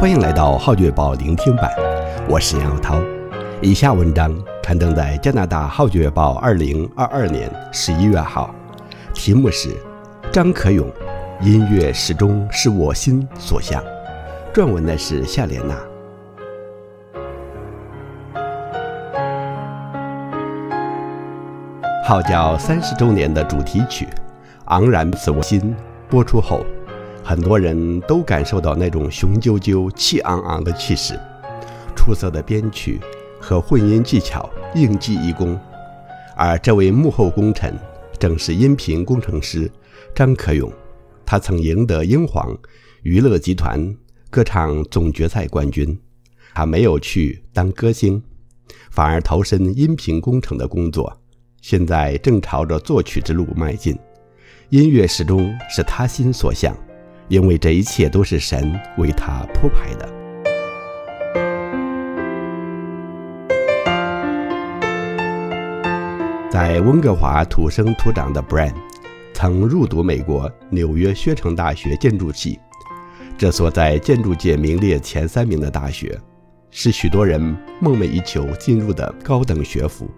欢迎来到《号角报》聆听版，我是杨涛。以下文章刊登在加拿大《号角报》二零二二年十一月号，题目是《张可勇：音乐始终是我心所向》，撰文的是夏莲娜。号角三十周年的主题曲《昂然自我心》播出后。很多人都感受到那种雄赳赳、气昂昂的气势，出色的编曲和混音技巧应记一功。而这位幕后功臣正是音频工程师张可勇，他曾赢得英皇娱乐集团歌唱总决赛冠军。他没有去当歌星，反而投身音频工程的工作，现在正朝着作曲之路迈进。音乐始终是他心所向。因为这一切都是神为他铺排的。在温哥华土生土长的 Brian，曾入读美国纽约薛城大学建筑系，这所在建筑界名列前三名的大学，是许多人梦寐以求进入的高等学府。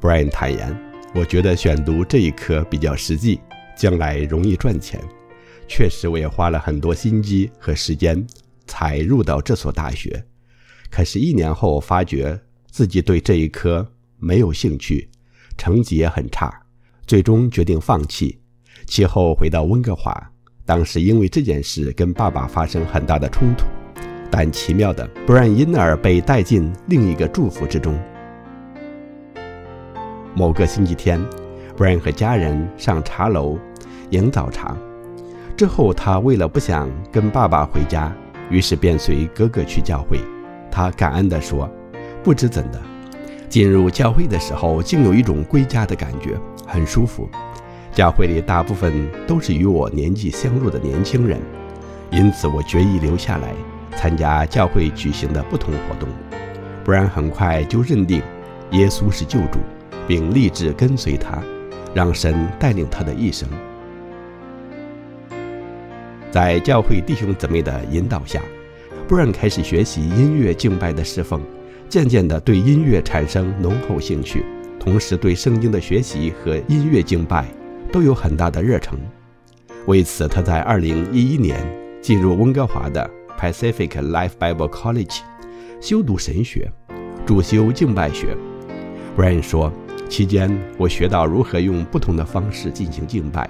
Brian 坦言：“我觉得选读这一科比较实际，将来容易赚钱。”确实，我也花了很多心机和时间才入到这所大学。可是，一年后发觉自己对这一科没有兴趣，成绩也很差，最终决定放弃。其后回到温哥华，当时因为这件事跟爸爸发生很大的冲突，但奇妙的，Brian 因而被带进另一个祝福之中。某个星期天，Brian 和家人上茶楼饮早茶。之后，他为了不想跟爸爸回家，于是便随哥哥去教会。他感恩地说：“不知怎的，进入教会的时候，竟有一种归家的感觉，很舒服。教会里大部分都是与我年纪相若的年轻人，因此我决意留下来参加教会举行的不同活动。不然很快就认定耶稣是救主，并立志跟随他，让神带领他的一生。”在教会弟兄姊妹的引导下，Brian 开始学习音乐敬拜的侍奉，渐渐地对音乐产生浓厚兴趣，同时对圣经的学习和音乐敬拜都有很大的热忱。为此，他在2011年进入温哥华的 Pacific Life Bible College 修读神学，主修敬拜学。Brian 说：“期间我学到如何用不同的方式进行敬拜，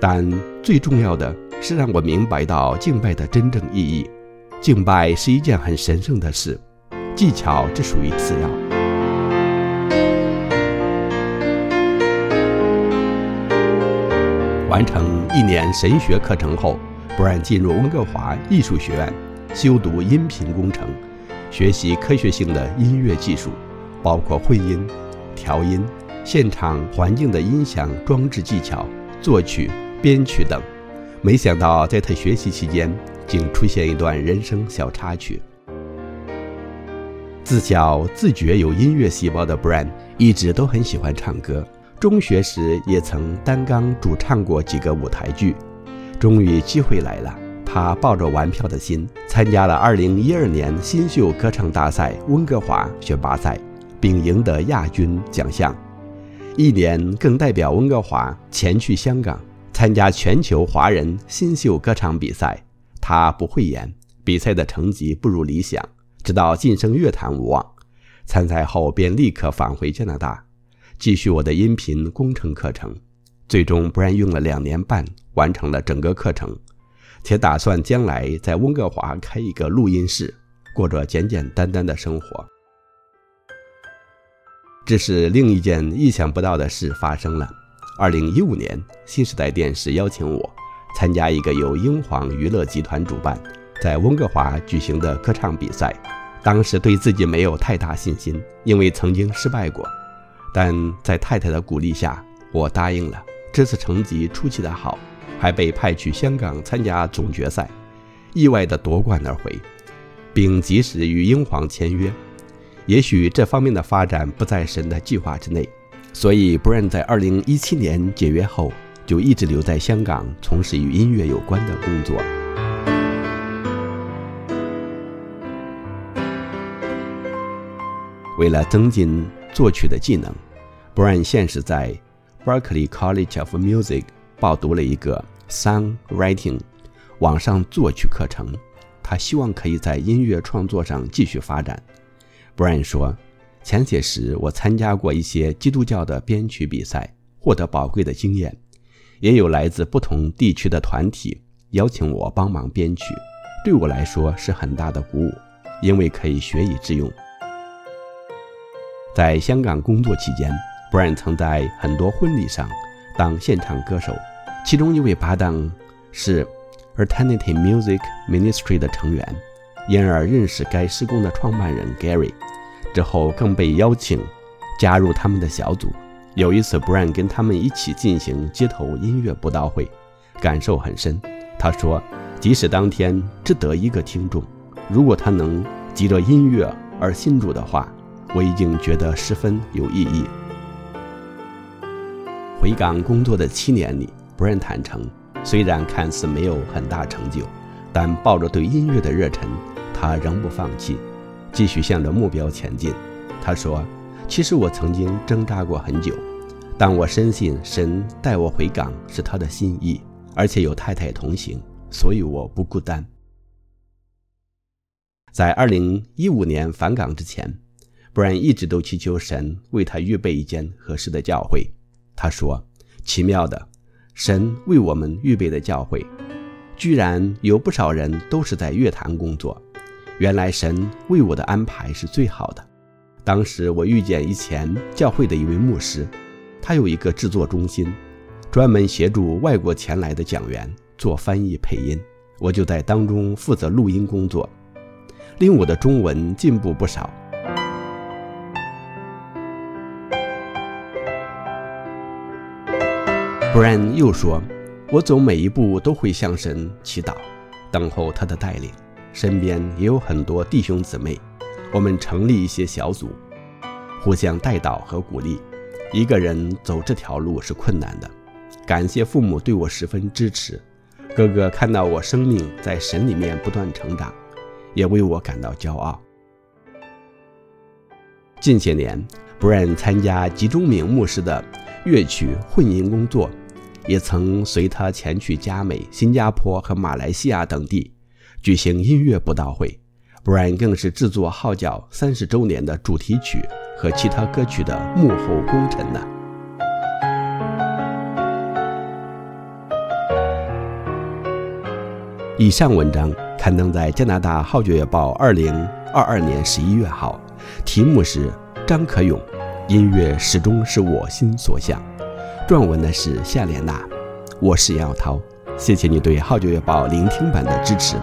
但最重要的。”是让我明白到敬拜的真正意义。敬拜是一件很神圣的事，技巧只属于次要。完成一年神学课程后，Brian 进入温哥华艺术学院修读音频工程，学习科学性的音乐技术，包括混音、调音、现场环境的音响装置技巧、作曲、编曲等。没想到，在他学习期间，竟出现一段人生小插曲。自小自觉有音乐细胞的 Brian 一直都很喜欢唱歌，中学时也曾担纲主唱过几个舞台剧。终于机会来了，他抱着玩票的心参加了2012年新秀歌唱大赛温哥华选拔赛，并赢得亚军奖项。一年更代表温哥华前去香港。参加全球华人新秀歌唱比赛，他不会演，比赛的成绩不如理想，直到晋升乐坛无望。参赛后便立刻返回加拿大，继续我的音频工程课程。最终不然用了两年半完成了整个课程，且打算将来在温哥华开一个录音室，过着简简单单的生活。这是，另一件意想不到的事发生了。二零一五年，新时代电视邀请我参加一个由英皇娱乐集团主办，在温哥华举行的歌唱比赛。当时对自己没有太大信心，因为曾经失败过。但在太太的鼓励下，我答应了。这次成绩出奇的好，还被派去香港参加总决赛，意外的夺冠而回，并及时与英皇签约。也许这方面的发展不在神的计划之内。所以，Brian 在2017年解约后，就一直留在香港从事与音乐有关的工作。为了增进作曲的技能，Brian 现时在 Berkeley College of Music 报读了一个 songwriting 网上作曲课程。他希望可以在音乐创作上继续发展。Brian 说。前些时我参加过一些基督教的编曲比赛，获得宝贵的经验，也有来自不同地区的团体邀请我帮忙编曲，对我来说是很大的鼓舞，因为可以学以致用。”在香港工作期间，Brian 曾在很多婚礼上当现场歌手，其中一位搭档是。Alternative Music Ministry 的成员，因而认识该施工的创办人 Gary，之后更被邀请加入他们的小组。有一次，Brian 跟他们一起进行街头音乐布道会，感受很深。他说：“即使当天只得一个听众，如果他能借着音乐而信主的话，我已经觉得十分有意义。”回港工作的七年里，Brian 坦诚。虽然看似没有很大成就，但抱着对音乐的热忱，他仍不放弃，继续向着目标前进。他说：“其实我曾经挣扎过很久，但我深信神带我回港是他的心意，而且有太太同行，所以我不孤单。”在2015年返港之前，Brian 一直都祈求神为他预备一间合适的教会。他说：“奇妙的。”神为我们预备的教会，居然有不少人都是在乐坛工作。原来神为我的安排是最好的。当时我遇见以前教会的一位牧师，他有一个制作中心，专门协助外国前来的讲员做翻译配音。我就在当中负责录音工作，令我的中文进步不少。Brian 又说：“我走每一步都会向神祈祷，等候他的带领。身边也有很多弟兄姊妹，我们成立一些小组，互相带导和鼓励。一个人走这条路是困难的。感谢父母对我十分支持，哥哥看到我生命在神里面不断成长，也为我感到骄傲。近些年，Brian 参加吉中明牧师的乐曲混音工作。”也曾随他前去加美、新加坡和马来西亚等地举行音乐布道会，Brian 更是制作号角三十周年的主题曲和其他歌曲的幕后功臣呢。以上文章刊登在加拿大《号角月报》二零二二年十一月号，题目是张可勇，音乐始终是我心所向。撰文的是夏莲娜，我是杨耀涛，谢谢你对《号角月报》聆听版的支持。